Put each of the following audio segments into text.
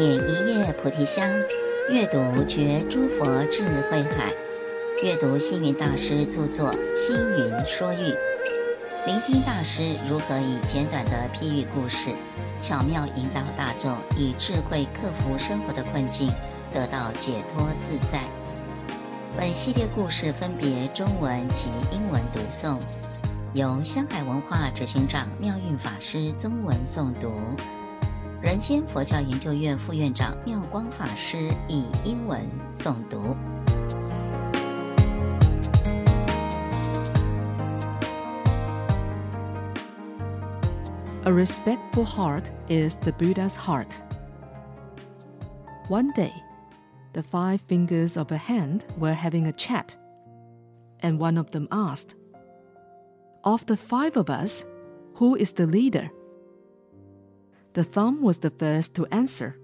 点一叶菩提香，阅读觉诸佛智慧海。阅读星云大师著作《星云说喻》，聆听大师如何以简短的譬喻故事，巧妙引导大众以智慧克服生活的困境，得到解脱自在。本系列故事分别中文及英文读诵，由香海文化执行长妙运法师中文诵读。人间佛教研究院副院长妙光法师以英文诵读。A respectful heart is the Buddha's heart. One day, the five fingers of a hand were having a chat, and one of them asked, Of the five of us, who is the leader? The thumb was the first to answer.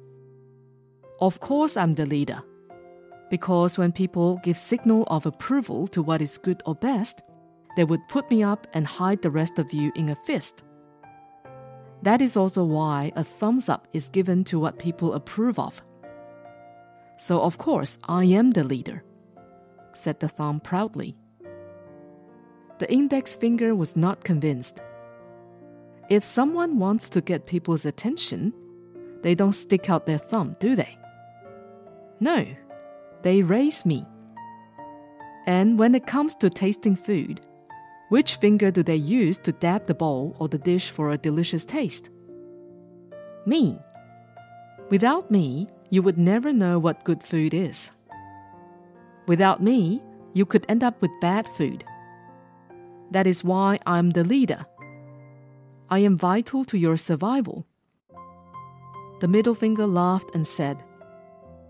Of course, I'm the leader. Because when people give signal of approval to what is good or best, they would put me up and hide the rest of you in a fist. That is also why a thumbs up is given to what people approve of. So, of course, I am the leader, said the thumb proudly. The index finger was not convinced. If someone wants to get people's attention, they don't stick out their thumb, do they? No, they raise me. And when it comes to tasting food, which finger do they use to dab the bowl or the dish for a delicious taste? Me. Without me, you would never know what good food is. Without me, you could end up with bad food. That is why I'm the leader I am vital to your survival. The middle finger laughed and said,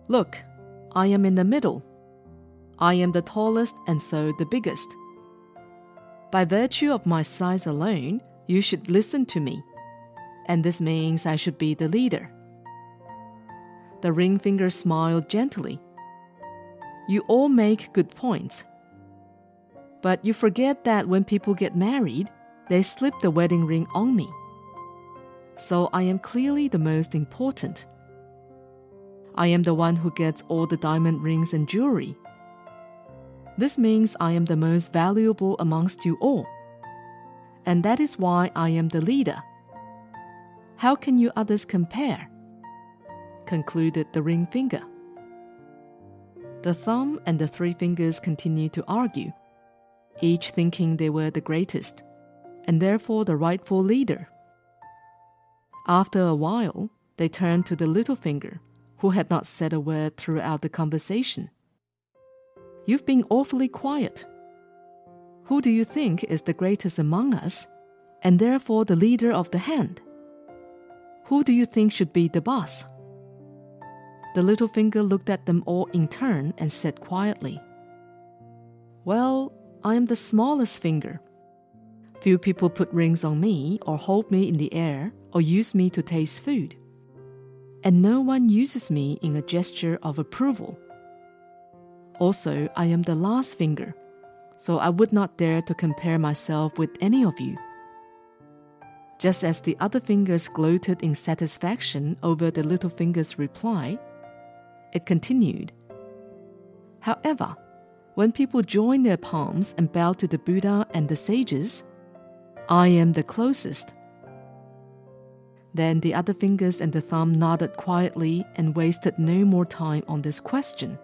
Look, I am in the middle. I am the tallest and so the biggest. By virtue of my size alone, you should listen to me, and this means I should be the leader. The ring finger smiled gently. You all make good points. But you forget that when people get married, they slipped the wedding ring on me. So I am clearly the most important. I am the one who gets all the diamond rings and jewelry. This means I am the most valuable amongst you all. And that is why I am the leader. How can you others compare? concluded the ring finger. The thumb and the three fingers continued to argue, each thinking they were the greatest and therefore the rightful leader. After a while, they turned to the little finger, who had not said a word throughout the conversation. You've been awfully quiet. Who do you think is the greatest among us, and therefore the leader of the hand? Who do you think should be the boss? The little finger looked at them all in turn and said quietly, Well, I am the smallest finger Few people put rings on me or hold me in the air or use me to taste food. And no one uses me in a gesture of approval. Also, I am the last finger, so I would not dare to compare myself with any of you. Just as the other fingers gloated in satisfaction over the little finger's reply, it continued. However, when people join their palms and bow to the Buddha and the sages, I am the closest. Then the other fingers and the thumb nodded quietly and wasted no more time on this question.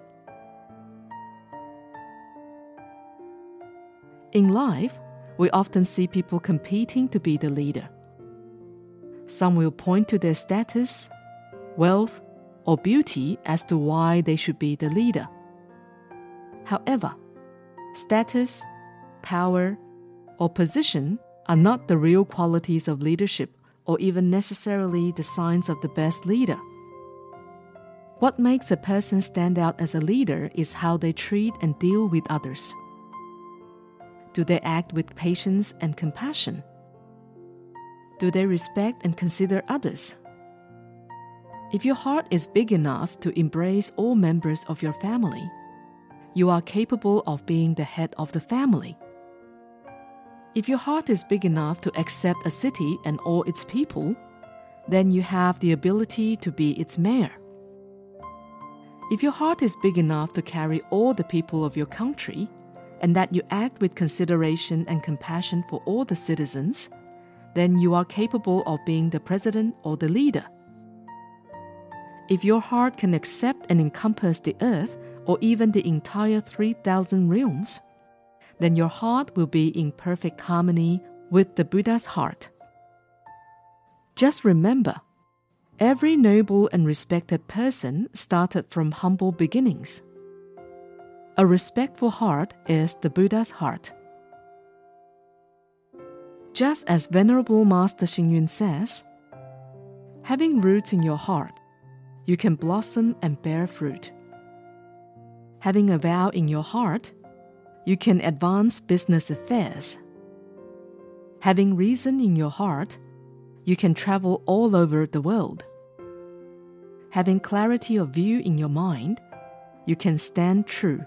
In life, we often see people competing to be the leader. Some will point to their status, wealth, or beauty as to why they should be the leader. However, status, power, or position are not the real qualities of leadership or even necessarily the signs of the best leader. What makes a person stand out as a leader is how they treat and deal with others. Do they act with patience and compassion? Do they respect and consider others? If your heart is big enough to embrace all members of your family, you are capable of being the head of the family. If your heart is big enough to accept a city and all its people, then you have the ability to be its mayor. If your heart is big enough to carry all the people of your country, and that you act with consideration and compassion for all the citizens, then you are capable of being the president or the leader. If your heart can accept and encompass the earth or even the entire 3,000 realms, then your heart will be in perfect harmony with the Buddha's heart. Just remember, every noble and respected person started from humble beginnings. A respectful heart is the Buddha's heart. Just as Venerable Master Xing says, having roots in your heart, you can blossom and bear fruit. Having a vow in your heart, you can advance business affairs. Having reason in your heart, you can travel all over the world. Having clarity of view in your mind, you can stand true.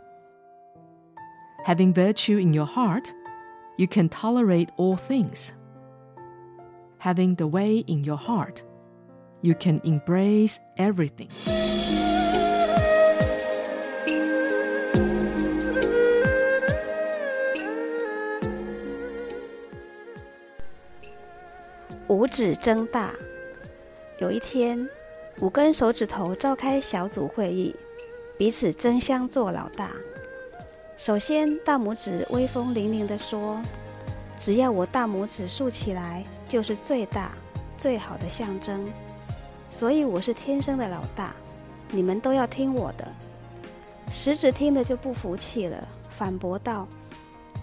Having virtue in your heart, you can tolerate all things. Having the way in your heart, you can embrace everything. 五指睁大。有一天，五根手指头召开小组会议，彼此争相做老大。首先，大拇指威风凛凛地说：“只要我大拇指竖起来，就是最大、最好的象征。所以我是天生的老大，你们都要听我的。”食指听了就不服气了，反驳道：“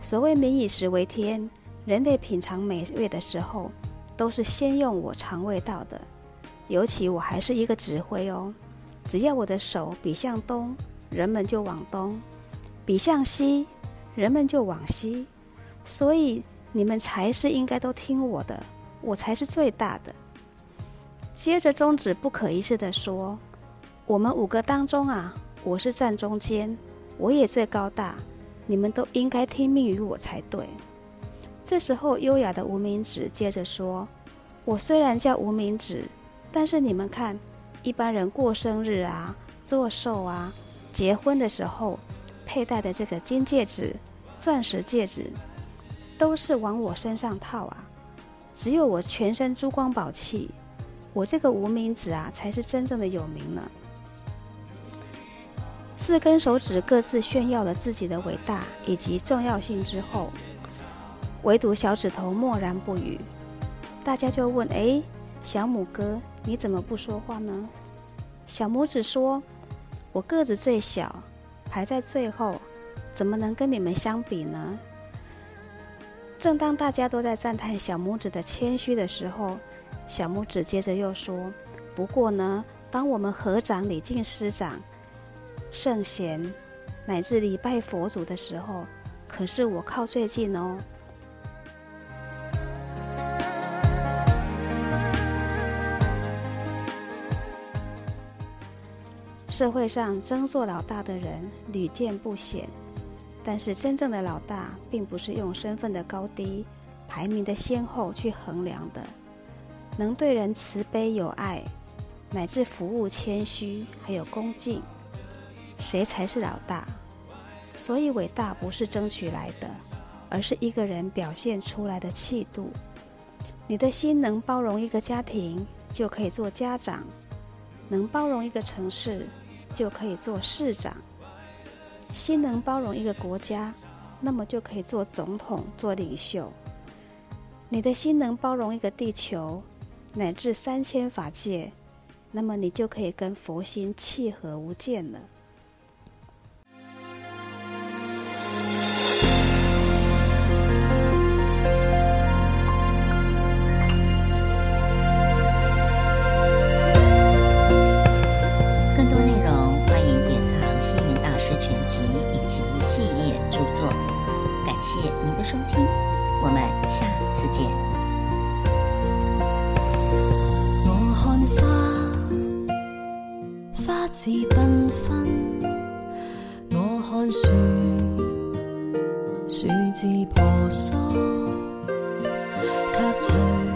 所谓民以食为天，人类品尝美味的时候，都是先用我尝味道的。尤其我还是一个指挥哦，只要我的手比向东，人们就往东。”比向西，人们就往西，所以你们才是应该都听我的，我才是最大的。接着中指不可一世的说：“我们五个当中啊，我是站中间，我也最高大，你们都应该听命于我才对。”这时候优雅的无名指接着说：“我虽然叫无名指，但是你们看，一般人过生日啊、做寿啊、结婚的时候。”佩戴的这个金戒指、钻石戒指，都是往我身上套啊！只有我全身珠光宝气，我这个无名指啊，才是真正的有名呢。四根手指各自炫耀了自己的伟大以及重要性之后，唯独小指头默然不语。大家就问：“哎，小拇哥，你怎么不说话呢？”小拇指说：“我个子最小。”排在最后，怎么能跟你们相比呢？正当大家都在赞叹小拇指的谦虚的时候，小拇指接着又说：“不过呢，当我们合掌礼敬师长、圣贤，乃至礼拜佛祖的时候，可是我靠最近哦。”社会上争做老大的人屡见不鲜，但是真正的老大并不是用身份的高低、排名的先后去衡量的，能对人慈悲有爱，乃至服务谦虚，还有恭敬，谁才是老大？所以伟大不是争取来的，而是一个人表现出来的气度。你的心能包容一个家庭，就可以做家长；能包容一个城市。就可以做市长，心能包容一个国家，那么就可以做总统、做领袖。你的心能包容一个地球，乃至三千法界，那么你就可以跟佛心契合无间了。自缤纷。我看树，树枝婆娑，却随。